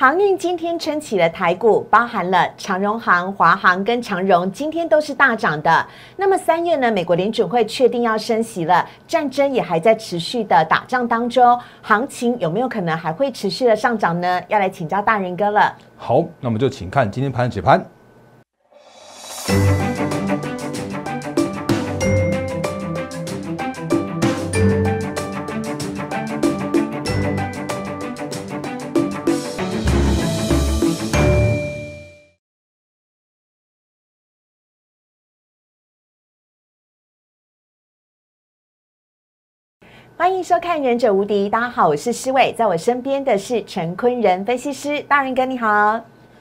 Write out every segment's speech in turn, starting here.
航运今天撑起了台股，包含了长荣航、华航跟长荣，今天都是大涨的。那么三月呢，美国联准会确定要升息了，战争也还在持续的打仗当中，行情有没有可能还会持续的上涨呢？要来请教大人哥了。好，那么就请看今天盘解盘。欢迎收看《忍者无敌》，大家好，我是施伟，在我身边的是陈坤仁分析师，大人哥你好，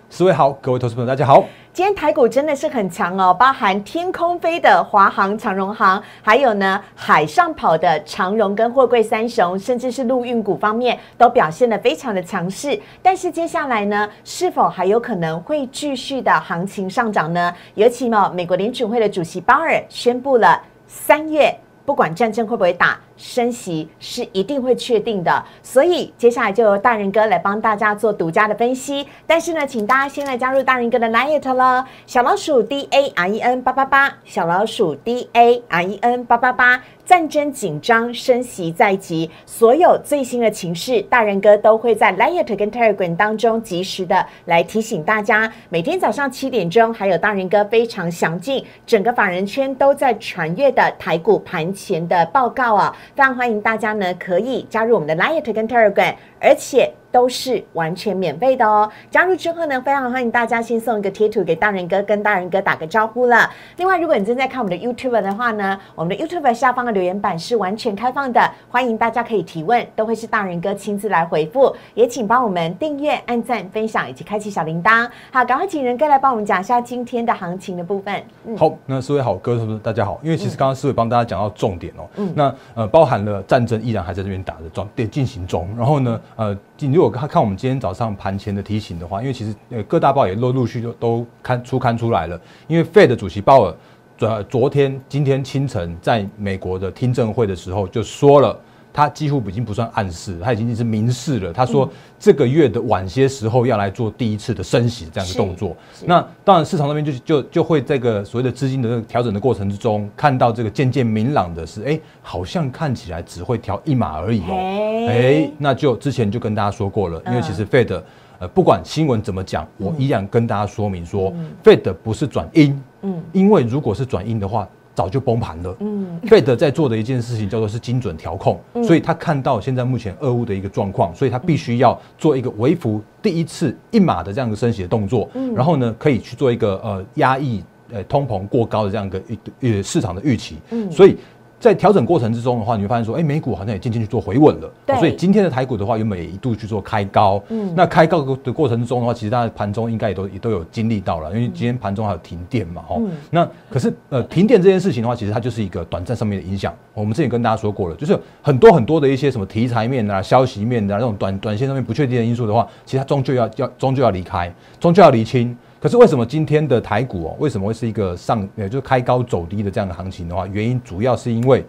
施伟好，各位投资朋友大家好。今天台股真的是很强哦，包含天空飞的华航、长荣航，还有呢海上跑的长荣跟货柜三雄，甚至是陆运股方面都表现的非常的强势。但是接下来呢，是否还有可能会继续的行情上涨呢？尤其嘛，美国联储会的主席鲍尔宣布了三月不管战争会不会打。升息是一定会确定的，所以接下来就由大人哥来帮大家做独家的分析。但是呢，请大家先来加入大人哥的 Line 了，小老鼠 D A R E N 八八八，小老鼠 D A R E N 八八八。战争紧张，升息在即，所有最新的情势，大人哥都会在 Line 跟 Telegram 当中及时的来提醒大家。每天早上七点钟，还有大人哥非常详尽，整个法人圈都在传阅的台股盘前的报告啊。非常欢迎大家呢，可以加入我们的 Light 跟 Telegram，而且。都是完全免费的哦！加入之后呢，非常欢迎大家先送一个贴图给大人哥，跟大人哥打个招呼了。另外，如果你正在看我们的 YouTube 的话呢，我们的 YouTube 下方的留言板是完全开放的，欢迎大家可以提问，都会是大人哥亲自来回复。也请帮我们订阅、按赞、分享以及开启小铃铛。好，赶快请仁哥来帮我们讲一下今天的行情的部分。好，那四位好哥是不是大家好？因为其实刚刚四位帮大家讲到重点哦，嗯那呃包含了战争依然还在这边打的状在进行中，然后呢呃。你如果看看我们今天早上盘前的提醒的话，因为其实呃各大报也陆陆续都都刊出刊出来了。因为 Fed 主席鲍尔昨昨天今天清晨在美国的听证会的时候就说了。他几乎已经不算暗示，他已经是明示了。他说这个月的晚些时候要来做第一次的升息这样的动作。那当然市场那边就就就会这个所谓的资金的调整的过程之中，看到这个渐渐明朗的是，哎，好像看起来只会调一码而已哦。哎，那就之前就跟大家说过了，因为其实 Fed 呃不管新闻怎么讲，我依然跟大家说明说，Fed 不是转阴，嗯，因为如果是转阴的话。早就崩盘了。嗯，Fed 在做的一件事情叫做是精准调控，所以他看到现在目前俄乌的一个状况，所以他必须要做一个微幅第一次一码的这样一个升息的动作，然后呢，可以去做一个呃压抑呃通膨过高的这样一个预呃市场的预期。嗯，所以。在调整过程之中的话，你会发现说，哎，美股好像也渐渐去做回稳了。所以今天的台股的话，原本也一度去做开高。嗯。那开高的过程之中的话，其实大家盘中应该也都也都有经历到了，因为今天盘中还有停电嘛，哈。那可是呃，停电这件事情的话，其实它就是一个短暂上面的影响。我们之前跟大家说过了，就是很多很多的一些什么题材面啊、消息面啊那种短短线上面不确定的因素的话，其实它终究要要终究要离开，终究要离清。可是为什么今天的台股哦，为什么会是一个上，也就是开高走低的这样的行情的话？原因主要是因为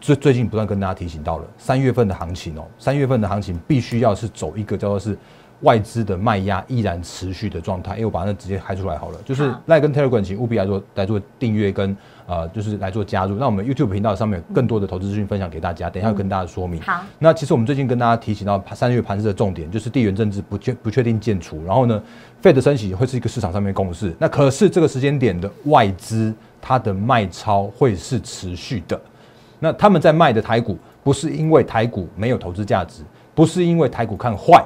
最最近不断跟大家提醒到了三月份的行情哦，三月份的行情必须要是走一个叫做是外资的卖压依然持续的状态。因为我把那直接开出来好了，就是赖跟 Telegram 请务必来做来做订阅跟。呃，就是来做加入。那我们 YouTube 频道上面有更多的投资资讯分享给大家，等一下跟大家说明。好，那其实我们最近跟大家提醒到三月盘市的重点，就是地缘政治不确不确定建除，然后呢，Fed 升息会是一个市场上面共识。那可是这个时间点的外资它的卖超会是持续的。那他们在卖的台股，不是因为台股没有投资价值，不是因为台股看坏，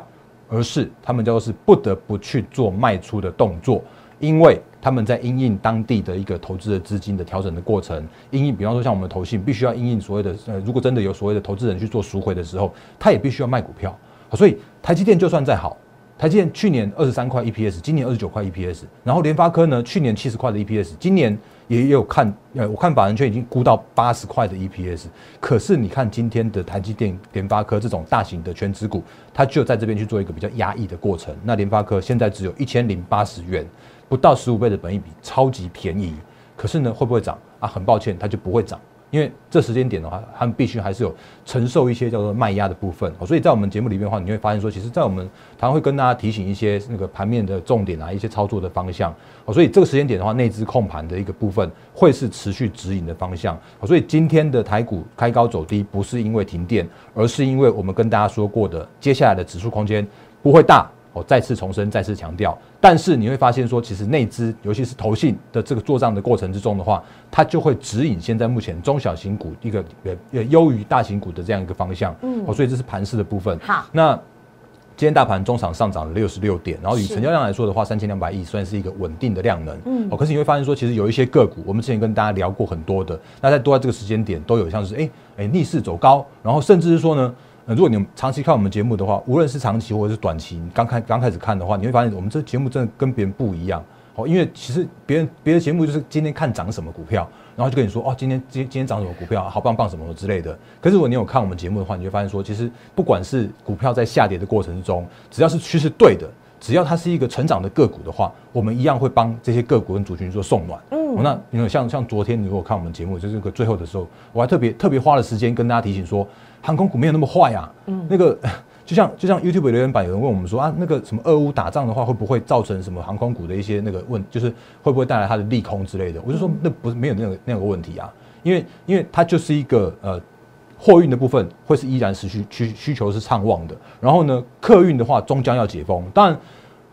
而是他们就是不得不去做卖出的动作，因为。他们在因应当地的一个投资的资金的调整的过程，因应比方说像我们投信，必须要因应所谓的呃，如果真的有所谓的投资人去做赎回的时候，他也必须要卖股票。所以台积电就算再好，台积电去年二十三块 EPS，今年二十九块 EPS，然后联发科呢，去年七十块的 EPS，今年也有看呃，我看法人圈已经估到八十块的 EPS。可是你看今天的台积电、联发科这种大型的全资股，它就在这边去做一个比较压抑的过程。那联发科现在只有一千零八十元。不到十五倍的本益比，超级便宜。可是呢，会不会涨啊？很抱歉，它就不会涨。因为这时间点的话，他们必须还是有承受一些叫做卖压的部分。所以在我们节目里面的话，你会发现说，其实，在我们常常会跟大家提醒一些那个盘面的重点啊，一些操作的方向。所以这个时间点的话，内资控盘的一个部分会是持续指引的方向。所以今天的台股开高走低，不是因为停电，而是因为我们跟大家说过的，接下来的指数空间不会大。我再次重申，再次强调，但是你会发现说，其实内资，尤其是投信的这个做账的过程之中的话，它就会指引现在目前中小型股一个呃呃优于大型股的这样一个方向。嗯，哦，所以这是盘势的部分。好，那今天大盘中场上涨了六十六点，然后以成交量来说的话，三千两百亿算是一个稳定的量能。嗯，哦，可是你会发现说，其实有一些个股，我们之前跟大家聊过很多的，那在都在这个时间点都有像是哎哎逆势走高，然后甚至是说呢。如果你长期看我们节目的话，无论是长期或者是短期，刚开刚开始看的话，你会发现我们这节目真的跟别人不一样。哦，因为其实别人别的节目就是今天看涨什么股票，然后就跟你说哦，今天今今天涨什么股票，好棒棒什么之类的。可是如果你有看我们节目的话，你就发现说，其实不管是股票在下跌的过程之中，只要是趋势对的，只要它是一个成长的个股的话，我们一样会帮这些个股跟族群做送暖。嗯，那因为像像昨天你如果看我们节目，就是个最后的时候，我还特别特别花了时间跟大家提醒说。航空股没有那么坏啊，嗯，那个 就像就像 YouTube 留言板有人问我们说啊，那个什么俄乌打仗的话，会不会造成什么航空股的一些那个问，就是会不会带来它的利空之类的？我就说那不是没有那个那个问题啊，因为因为它就是一个呃货运的部分会是依然持续需需求是畅旺的，然后呢客运的话终将要解封，当然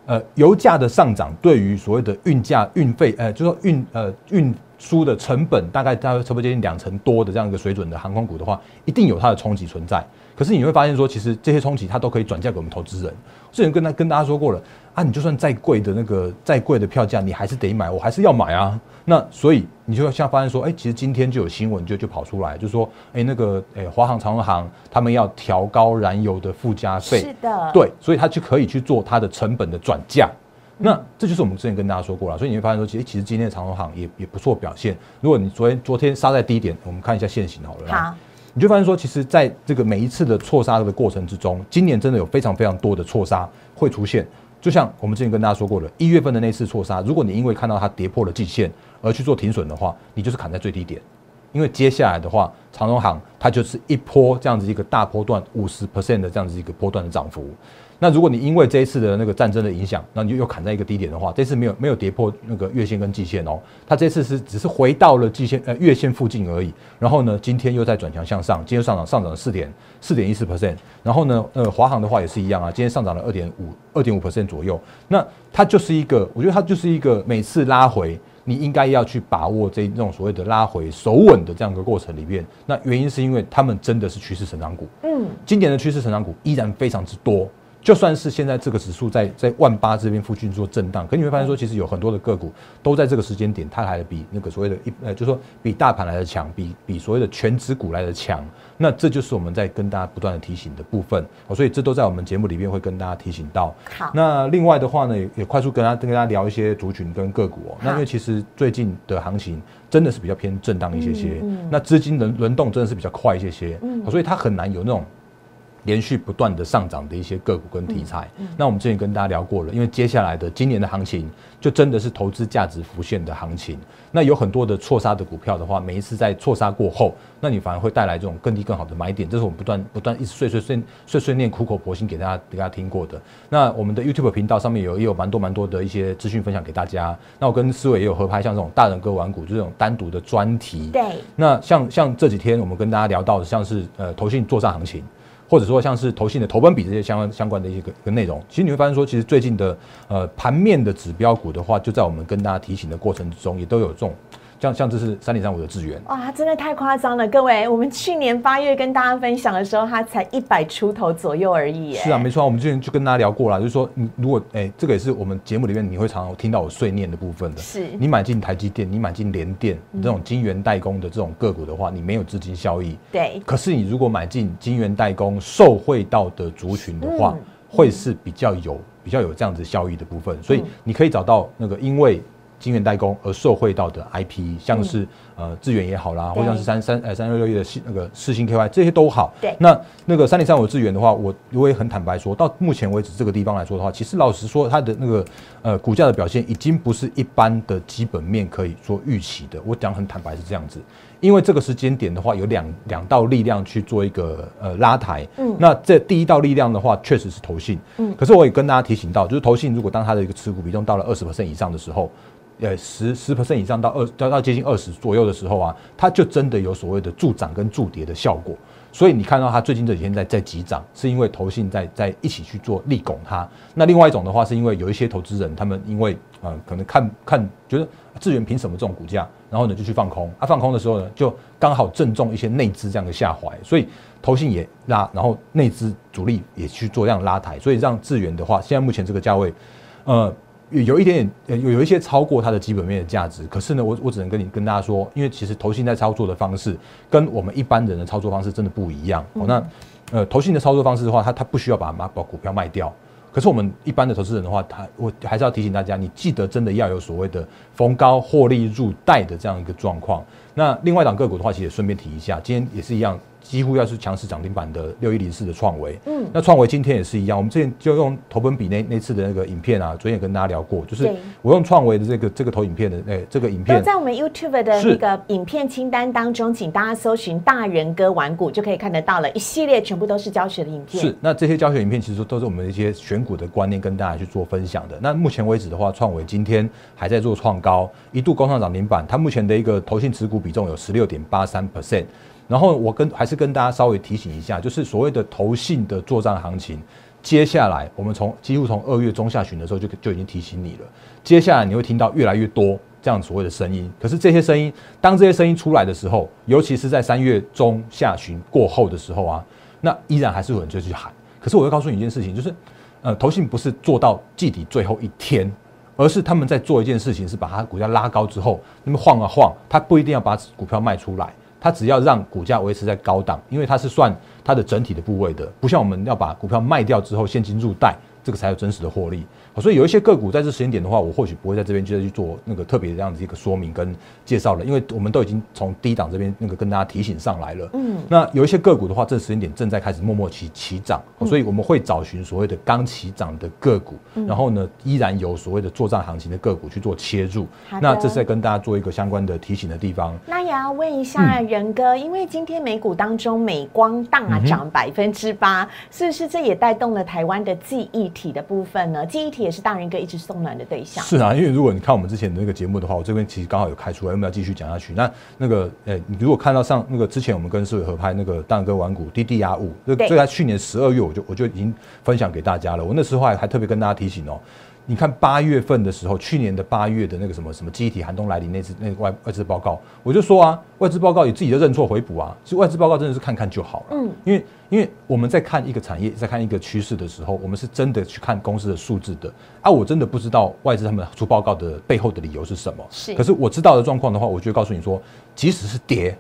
呃油价的上涨对于所谓的运价运费呃就说运呃运。输的成本大概大概差不多接近两成多的这样一个水准的航空股的话，一定有它的冲击存在。可是你会发现说，其实这些冲击它都可以转嫁给我们投资人。之前跟他跟大家说过了啊，你就算再贵的那个再贵的票价，你还是得买，我还是要买啊。那所以你就像发现说，哎，其实今天就有新闻就就跑出来，就说，哎，那个哎华航、长荣航他们要调高燃油的附加费，是的，对，所以他就可以去做它的成本的转嫁。那这就是我们之前跟大家说过了，所以你会发现说，其实其实今天的长荣行也也不错表现。如果你昨天昨天杀在低点，我们看一下现形好了。好，你就发现说，其实在这个每一次的错杀的过程之中，今年真的有非常非常多的错杀会出现。就像我们之前跟大家说过的，一月份的那次错杀，如果你因为看到它跌破了季线而去做停损的话，你就是砍在最低点。因为接下来的话，长荣行它就是一波这样子一个大波段五十 percent 的这样子一个波段的涨幅。那如果你因为这一次的那个战争的影响，那你就又砍在一个低点的话，这次没有没有跌破那个月线跟季线哦，它这次是只是回到了季线呃月线附近而已。然后呢，今天又在转强向上，今天上涨上涨了四点四点一四 percent。然后呢，呃，华航的话也是一样啊，今天上涨了二点五二点五 percent 左右。那它就是一个，我觉得它就是一个每次拉回，你应该要去把握这这种所谓的拉回守稳的这样一个过程里面。那原因是因为他们真的是趋势成长股，嗯，今年的趋势成长股依然非常之多。就算是现在这个指数在在万八这边附近做震荡，可你会发现说，其实有很多的个股都在这个时间点，它还比那个所谓的一呃，就说比大盘来的强，比比所谓的全指股来的强。那这就是我们在跟大家不断的提醒的部分。所以这都在我们节目里面会跟大家提醒到。好，那另外的话呢，也也快速跟大家跟大家聊一些族群跟个股哦。那因为其实最近的行情真的是比较偏震荡一些些，那资金轮轮动真的是比较快一些些，所以它很难有那种。连续不断的上涨的一些个股跟题材，那我们之前跟大家聊过了，因为接下来的今年的行情就真的是投资价值浮现的行情。那有很多的错杀的股票的话，每一次在错杀过后，那你反而会带来这种更低更好的买点。这是我们不断不断一直碎碎碎碎碎念苦口婆心给大家给大家听过的。那我们的 YouTube 频道上面有也有蛮多蛮多的一些资讯分享给大家。那我跟思伟也有合拍，像这种大人哥玩股，就这种单独的专题。对。那像像这几天我们跟大家聊到的，像是呃投信做账行情。或者说像是投信的投本比这些相关相关的一些个个内容，其实你会发现说，其实最近的呃盘面的指标股的话，就在我们跟大家提醒的过程之中，也都有这种。像像这是三点三五的资源哇，真的太夸张了！各位，我们去年八月跟大家分享的时候，它才一百出头左右而已。是啊，没错，我们之前就跟大家聊过了，就是说，你如果哎，这个也是我们节目里面你会常常听到我碎念的部分的。是，你买进台积电，你买进联电这种晶圆代工的这种个股的话，你没有资金效益。对。可是你如果买进晶圆代工受惠到的族群的话，会是比较有比较有这样子效益的部分。所以你可以找到那个因为。晶圆代工而受惠到的 IP，像是呃智远也好啦，或像是三三呃三六六一的那个四星 KY 这些都好。对，那那个三零三五智远的话，我我也很坦白说，到目前为止这个地方来说的话，其实老实说，它的那个呃股价的表现已经不是一般的基本面可以说预期的。我讲很坦白是这样子，因为这个时间点的话，有两两道力量去做一个呃拉抬。嗯那这第一道力量的话，确实是投信。嗯可是我也跟大家提醒到，就是投信如果当它的一个持股比重到了二十 percent 以上的时候，呃十十 percent 以上到二到到接近二十左右的时候啊，它就真的有所谓的助涨跟助跌的效果。所以你看到它最近这几天在在急涨，是因为投信在在一起去做力拱它。那另外一种的话，是因为有一些投资人他们因为呃可能看看觉得智源凭什么这种股价，然后呢就去放空，啊放空的时候呢就刚好正中一些内资这样的下怀，所以投信也拉，然后内资主力也去做这样拉抬，所以让智源的话，现在目前这个价位，呃。有有一点点，有有一些超过它的基本面的价值，可是呢，我我只能跟你跟大家说，因为其实投信在操作的方式跟我们一般人的操作方式真的不一样。哦，那呃投信的操作方式的话，它它不需要把把股票卖掉，可是我们一般的投资人的话，他我还是要提醒大家，你记得真的要有所谓的逢高获利入袋的这样一个状况。那另外一档个股的话，其实也顺便提一下，今天也是一样，几乎要是强势涨停板的六一零四的创维，嗯那创维今天也是一样，我们之前就用投本比那那次的那个影片啊，昨天也跟大家聊过，就是我用创维的这个这个投影片的，哎、这个影片在我们 YouTube 的那个影片清单当中，请大家搜寻“大人哥玩股”就可以看得到了，一系列全部都是教学的影片。是，那这些教学影片其实都是我们的一些选股的观念跟大家去做分享的。那目前为止的话，创维今天还在做创高，一度攻上涨停板，它目前的一个投信持股比重有十六点八三 percent。然后我跟还是跟大家稍微提醒一下，就是所谓的投信的作战行情，接下来我们从几乎从二月中下旬的时候就就已经提醒你了，接下来你会听到越来越多这样所谓的声音。可是这些声音，当这些声音出来的时候，尤其是在三月中下旬过后的时候啊，那依然还是有人就去喊。可是我会告诉你一件事情，就是呃，投信不是做到季底最后一天。而是他们在做一件事情，是把它股价拉高之后，那么晃啊晃，它不一定要把股票卖出来，它只要让股价维持在高档，因为它是算它的整体的部位的，不像我们要把股票卖掉之后现金入袋，这个才有真实的获利。好所以有一些个股在这时间点的话，我或许不会在这边接着去做那个特别这样子一个说明跟介绍了，因为我们都已经从低档这边那个跟大家提醒上来了。嗯，那有一些个股的话，这时间点正在开始默默起起涨，所以我们会找寻所谓的刚起涨的个股，然后呢，依然有所谓的作战行情的个股去做切入。那这是在跟大家做一个相关的提醒的地方。那也要问一下仁哥，因为今天美股当中美光大涨百分之八，是不是这也带动了台湾的记忆体的部分呢？记忆体也是大人哥一直送暖的对象。是啊，因为如果你看我们之前的那个节目的话，我这边其实刚好有开出来，我们要继续讲下去。那那个，呃、你如果看到上那个之前我们跟思维合拍那个大哥玩股 DDR 五，这对在去年十二月我就我就已经分享给大家了。我那时候还还特别跟大家提醒哦。你看八月份的时候，去年的八月的那个什么什么记忆体寒冬来临那次那个外外资报告，我就说啊，外资报告也自己就认错回补啊，其实外资报告真的是看看就好了。嗯因为因为我们在看一个产业，在看一个趋势的时候，我们是真的去看公司的数字的啊。我真的不知道外资他们出报告的背后的理由是什么。是可是我知道的状况的话，我就告诉你说，即使是跌，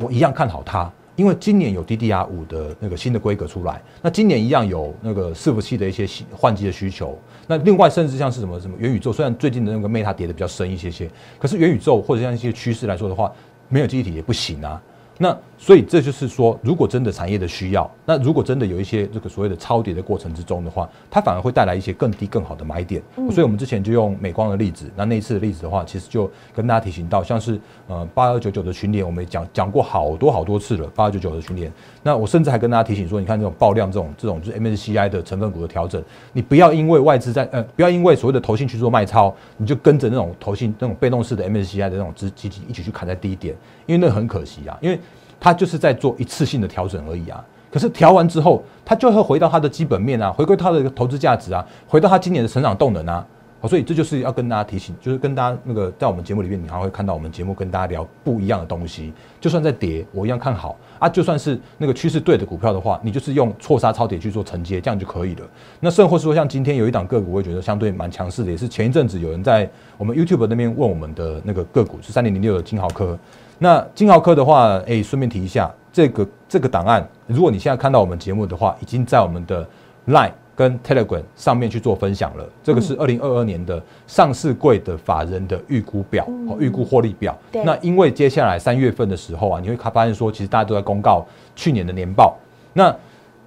我一样看好它。因为今年有 DDR 五的那个新的规格出来，那今年一样有那个伺服器的一些换机的需求。那另外甚至像是什么什么元宇宙，虽然最近的那个 Meta 跌的比较深一些些，可是元宇宙或者像一些趋势来说的话，没有记忆体也不行啊。那所以这就是说，如果真的产业的需要，那如果真的有一些这个所谓的超跌的过程之中的话，它反而会带来一些更低更好的买点。所以我们之前就用美光的例子，那那一次的例子的话，其实就跟大家提醒到，像是呃八二九九的群联，我们也讲讲过好多好多次了，八二九九的群联。那我甚至还跟大家提醒说，你看这种爆量这种这种就是 MSCI 的成分股的调整，你不要因为外资在呃不要因为所谓的投信去做卖超，你就跟着那种投信那种被动式的 MSCI 的那种资基金一起去砍在低点，因为那很可惜啊，因为它就是在做一次性的调整而已啊。可是调完之后，它就会回到它的基本面啊，回归它的投资价值啊，回到它今年的成长动能啊。好，所以这就是要跟大家提醒，就是跟大家那个在我们节目里面，你还会看到我们节目跟大家聊不一样的东西。就算在跌，我一样看好啊。就算是那个趋势对的股票的话，你就是用错杀超跌去做承接，这样就可以了。那甚或是说，像今天有一档个股，我也觉得相对蛮强势的，也是前一阵子有人在我们 YouTube 那边问我们的那个个股是三零零六的金豪科。那金豪科的话，哎、顺便提一下，这个这个档案，如果你现在看到我们节目的话，已经在我们的 Line 跟 Telegram 上面去做分享了。这个是二零二二年的上市柜的法人的预估表，哦，预估获利表。那因为接下来三月份的时候啊，你会发现说，其实大家都在公告去年的年报。那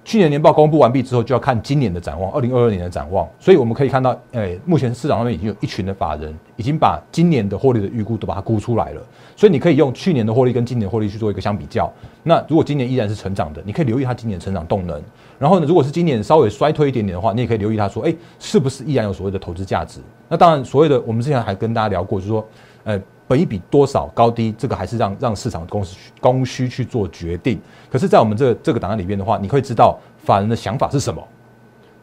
去年年报公布完毕之后，就要看今年的展望，二零二二年的展望。所以我们可以看到，诶，目前市场上面已经有一群的法人已经把今年的获利的预估都把它估出来了。所以你可以用去年的获利跟今年获利去做一个相比较。那如果今年依然是成长的，你可以留意它今年成长动能。然后呢，如果是今年稍微衰退一点点的话，你也可以留意它说，诶，是不是依然有所谓的投资价值？那当然，所谓的我们之前还跟大家聊过，就是说，呃。本一比多少高低，这个还是让让市场公司供需去做决定。可是，在我们这这个档案里面的话，你会知道法人的想法是什么。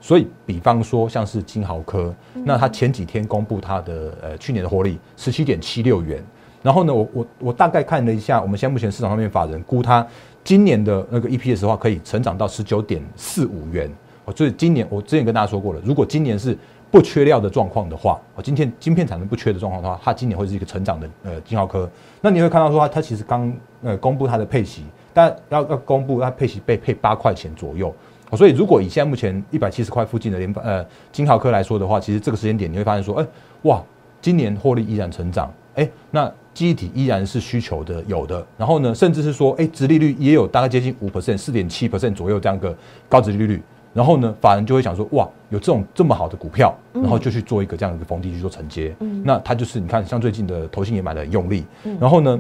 所以，比方说像是金豪科，那他前几天公布他的呃去年的获利十七点七六元，然后呢，我我我大概看了一下，我们现在目前市场上面法人估他今年的那个 EPS 的话，可以成长到十九点四五元。我所以今年我之前跟大家说过了，如果今年是不缺料的状况的话，哦，今天晶片产能不缺的状况的话，它今年会是一个成长的呃金豪科。那你会看到说它它其实刚呃公布它的配息，但要要公布它配息被配八块钱左右。所以如果以现在目前一百七十块附近的联呃金豪科来说的话，其实这个时间点你会发现说，哎哇，今年获利依然成长，哎，那记忆体依然是需求的有的，然后呢，甚至是说，哎，殖利率也有大概接近五 percent 四点七 percent 左右这样个高殖利率。然后呢，法人就会想说，哇，有这种这么好的股票，然后就去做一个这样一个逢低去做承接。那他就是你看，像最近的投信也买的很用力。然后呢，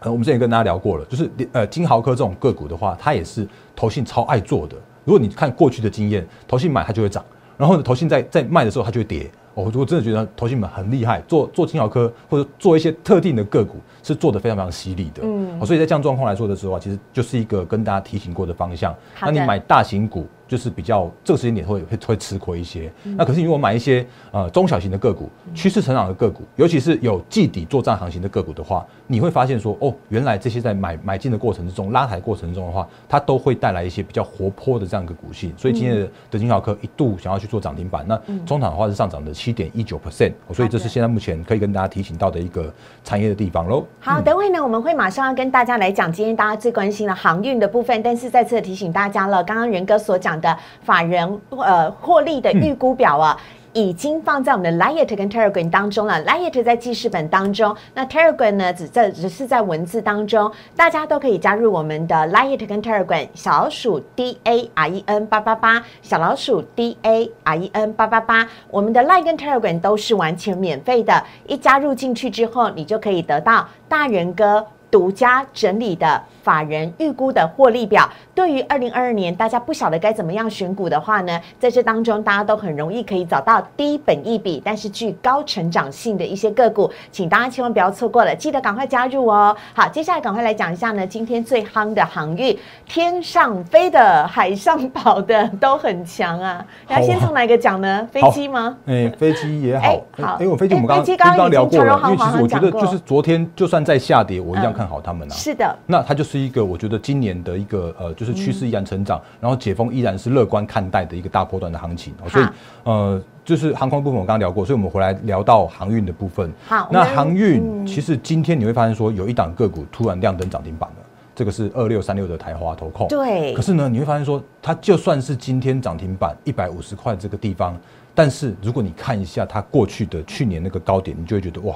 呃，我们之前跟大家聊过了，就是呃金豪科这种个股的话，它也是投信超爱做的。如果你看过去的经验，投信买它就会涨，然后呢，投信在在卖的时候它就会跌。我如果真的觉得投信们很厉害，做做金豪科或者做一些特定的个股是做的非常非常犀利的。嗯，所以在这样状况来说的时候啊，其实就是一个跟大家提醒过的方向。那你买大型股。就是比较这个时间点会会会吃亏一些，那可是如果买一些呃中小型的个股、趋势成长的个股，尤其是有季底作战行情的个股的话，你会发现说哦，原来这些在买买进的过程之中、拉抬过程中的话，它都会带来一些比较活泼的这样一个股性。所以今天的德金小科一度想要去做涨停板，那中场的话是上涨的七点一九 percent，所以这是现在目前可以跟大家提醒到的一个产业的地方喽。好，等会呢我们会马上要跟大家来讲今天大家最关心的航运的部分，但是再次提醒大家了，刚刚仁哥所讲。的法人呃获利的预估表啊，已经放在我们的 Lite 跟 Telegram 当中了。Lite 在记事本当中，那 Telegram 呢只在只是在文字当中，大家都可以加入我们的 Lite 跟 Telegram 小老鼠 D A R E N 八八八小老鼠 D A R E N 八八八，我们的 Lite 跟 Telegram 都是完全免费的，一加入进去之后，你就可以得到大人哥独家整理的。法人预估的获利表，对于二零二二年大家不晓得该怎么样选股的话呢，在这当中大家都很容易可以找到低本益比但是具高成长性的一些个股，请大家千万不要错过了，记得赶快加入哦。好，接下来赶快来讲一下呢，今天最夯的航运，天上飞的、海上跑的都很强啊。那先从哪个讲呢？飞机吗？哎，飞机也好。好，因为飞机我们刚刚刚聊过了，因为其实我觉得就是昨天就算在下跌，我一样看好他们啊。是的，那它就是。一个我觉得今年的一个呃，就是趋势依然成长，然后解封依然是乐观看待的一个大波段的行情，所以呃，就是航空部分我刚刚聊过，所以我们回来聊到航运的部分。好，那航运其实今天你会发现说有一档个股突然亮灯涨停板了，这个是二六三六的台华投控。对。可是呢，你会发现说它就算是今天涨停板一百五十块这个地方，但是如果你看一下它过去的去年那个高点，你就会觉得哇，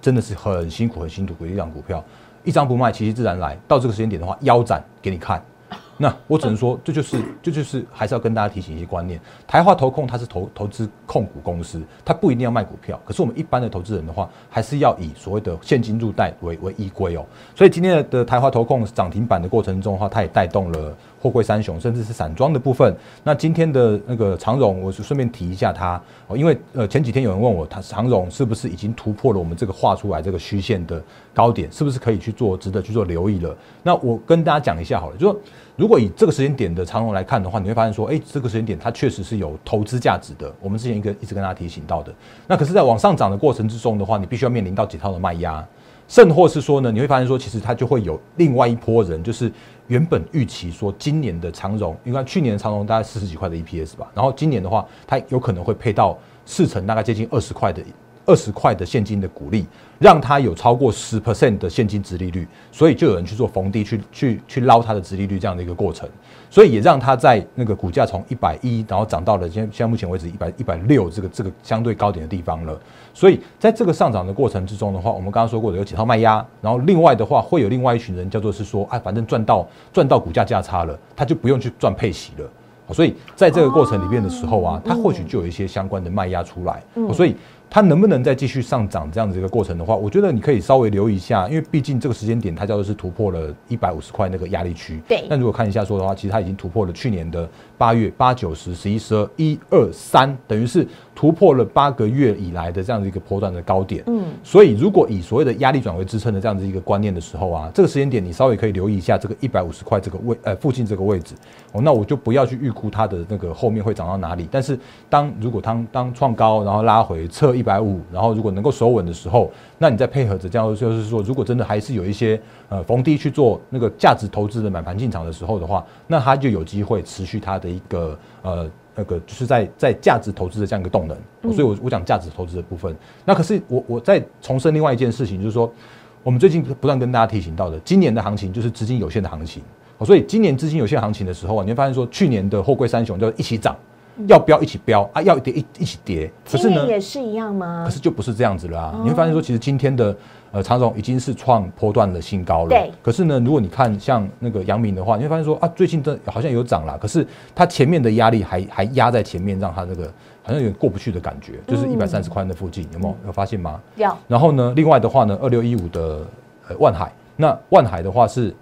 真的是很辛苦很辛苦的一档股票。一张不卖，其实自然来。到这个时间点的话，腰斩给你看。那我只能说，这就是 这就是还是要跟大家提醒一些观念。台华投控它是投投资控股公司，它不一定要卖股票。可是我们一般的投资人的话，还是要以所谓的现金入袋为为依归哦。所以今天的台华投控涨停板的过程中的话，它也带动了货柜三雄，甚至是散装的部分。那今天的那个长荣，我是顺便提一下它哦，因为呃前几天有人问我，它长荣是不是已经突破了我们这个画出来这个虚线的高点，是不是可以去做值得去做留意了？那我跟大家讲一下好了，就说。如果以这个时间点的长荣来看的话，你会发现说，哎，这个时间点它确实是有投资价值的。我们之前一个一直跟大家提醒到的，那可是，在往上涨的过程之中的话，你必须要面临到几套的卖压，甚或是说呢，你会发现说，其实它就会有另外一波人，就是原本预期说今年的长荣，因为去年的长荣大概四十几块的 EPS 吧，然后今年的话，它有可能会配到四成，大概接近二十块的。二十块的现金的股利，让它有超过十 percent 的现金值利率，所以就有人去做逢低去去去捞它的值利率这样的一个过程，所以也让它在那个股价从一百一，然后涨到了现现在目前为止一百一百六这个这个相对高点的地方了。所以在这个上涨的过程之中的话，我们刚刚说过的有几套卖压，然后另外的话会有另外一群人叫做是说，哎，反正赚到赚到股价价差了，他就不用去赚配息了。所以在这个过程里面的时候啊，它或许就有一些相关的卖压出来。所以。它能不能再继续上涨这样子一个过程的话，我觉得你可以稍微留意一下，因为毕竟这个时间点它叫做是突破了一百五十块那个压力区。对。那如果看一下说的话，其实它已经突破了去年的八月八九十十一十二一二三，等于是突破了八个月以来的这样的一个波段的高点。嗯。所以如果以所谓的压力转为支撑的这样子一个观念的时候啊，这个时间点你稍微可以留意一下这个一百五十块这个位呃附近这个位置。哦，那我就不要去预估它的那个后面会涨到哪里。但是当如果当当创高然后拉回测一百五，然后如果能够守稳的时候，那你再配合着这样，就是说，如果真的还是有一些呃逢低去做那个价值投资的买盘进场的时候的话，那它就有机会持续它的一个呃那个就是在在价值投资的这样一个动能。所以我我讲价值投资的部分。那可是我我再重申另外一件事情，就是说我们最近不断跟大家提醒到的，今年的行情就是资金有限的行情。所以今年资金有限行情的时候啊，你会发现说去年的货柜三雄就一起涨。要飙一起飙啊，要跌一一起跌。可是呢，也是一样吗？可是就不是这样子了啊！你会发现说，其实今天的呃长总已经是创波段的新高了。对。可是呢，如果你看像那个阳明的话，你会发现说啊，最近的好像有涨了，可是它前面的压力还还压在前面，让它这个好像有点过不去的感觉，就是一百三十块的附近，有没有有发现吗？有。然后呢，另外的话呢，二六一五的呃万海，那万海的话是。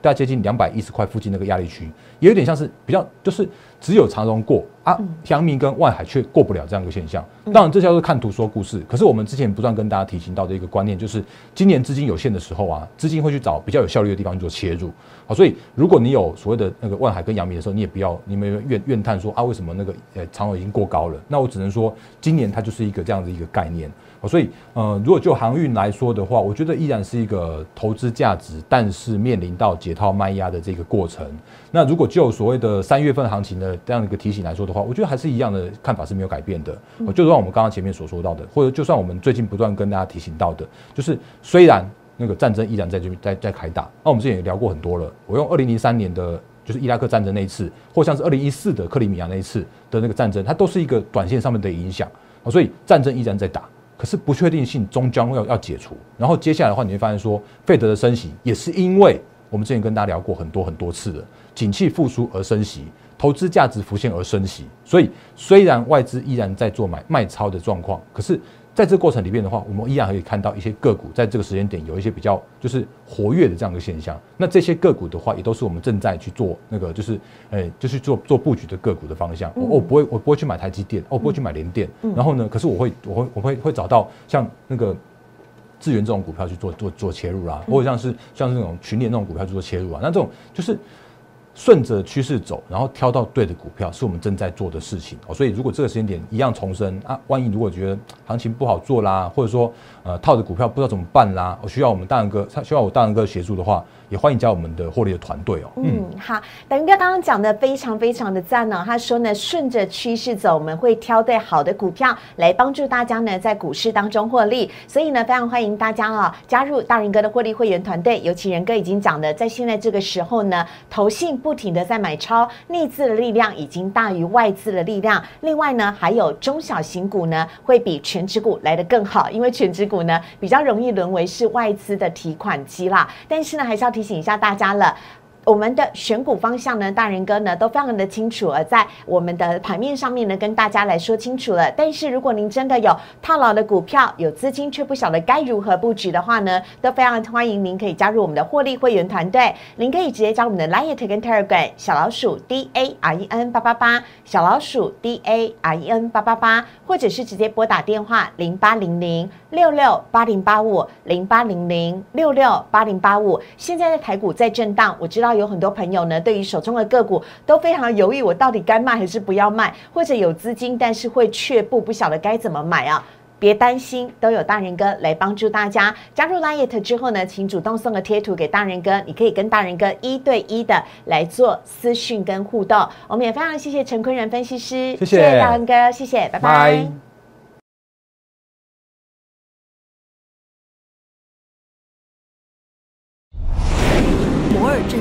大概接近两百一十块附近那个压力区，也有点像是比较，就是只有长荣过啊，阳明跟万海却过不了这样一个现象。当然，这叫做看图说故事。可是我们之前不断跟大家提醒到的一个观念，就是今年资金有限的时候啊，资金会去找比较有效率的地方去做切入。好，所以如果你有所谓的那个万海跟阳明的时候，你也不要你们怨怨叹说啊，为什么那个呃长荣已经过高了？那我只能说，今年它就是一个这样的一个概念。所以，呃，如果就航运来说的话，我觉得依然是一个投资价值，但是面临到解套卖压的这个过程。那如果就所谓的三月份行情的这样一个提醒来说的话，我觉得还是一样的看法是没有改变的。就算我们刚刚前面所说到的，或者就算我们最近不断跟大家提醒到的，就是虽然那个战争依然在这边在在开打，那我们之前也聊过很多了。我用二零零三年的，就是伊拉克战争那一次，或像是二零一四的克里米亚那一次的那个战争，它都是一个短线上面的影响。所以战争依然在打。可是不确定性终将要要解除，然后接下来的话，你会发现说，费德的升息也是因为我们之前跟大家聊过很多很多次的，景气复苏而升息，投资价值浮现而升息，所以虽然外资依然在做买卖超的状况，可是。在这个过程里面的话，我们依然可以看到一些个股在这个时间点有一些比较就是活跃的这样一个现象。那这些个股的话，也都是我们正在去做那个就是，诶，就是做做布局的个股的方向。我我不会我不会去买台积电，我不会去买联电。然后呢，可是我会我会我会会找到像那个智源这种股票去做做做切入啦，或者像是像那种群联那种股票去做切入啊。那这种就是。顺着趋势走，然后挑到对的股票，是我们正在做的事情哦。所以，如果这个时间点一样重生啊，万一如果觉得行情不好做啦，或者说呃套的股票不知道怎么办啦，我需要我们大仁哥，他需要我大仁哥协助的话。也欢迎加我们的获利的团队哦。嗯，好，等哥刚刚讲的非常非常的赞哦。他说呢，顺着趋势走，我们会挑对好的股票来帮助大家呢，在股市当中获利。所以呢，非常欢迎大家啊，加入大人哥的获利会员团队。尤其仁哥已经讲的，在现在这个时候呢，投信不不停的在买超，内资的力量已经大于外资的力量。另外呢，还有中小型股呢，会比全职股来的更好，因为全职股呢比较容易沦为是外资的提款机啦。但是呢，还是要。提醒一下大家了。我们的选股方向呢，大人哥呢都非常的清楚，而在我们的盘面上面呢，跟大家来说清楚了。但是如果您真的有套牢的股票，有资金却不晓得该如何布局的话呢，都非常欢迎您可以加入我们的获利会员团队。您可以直接加入我们的 Light 跟 Telegram 小老鼠 D A R E N 八八八小老鼠 D A R E N 八八八，或者是直接拨打电话零八零零六六八零八五零八零零六六八零八五。现在的台股在震荡，我知道。有很多朋友呢，对于手中的个股都非常犹豫，我到底该卖还是不要卖？或者有资金，但是会却步，不晓得该怎么买啊？别担心，都有大人哥来帮助大家。加入 Light 之后呢，请主动送个贴图给大人哥，你可以跟大人哥一对一的来做私讯跟互动。我们也非常谢谢陈坤仁分析师，谢谢大人哥，谢谢，拜拜。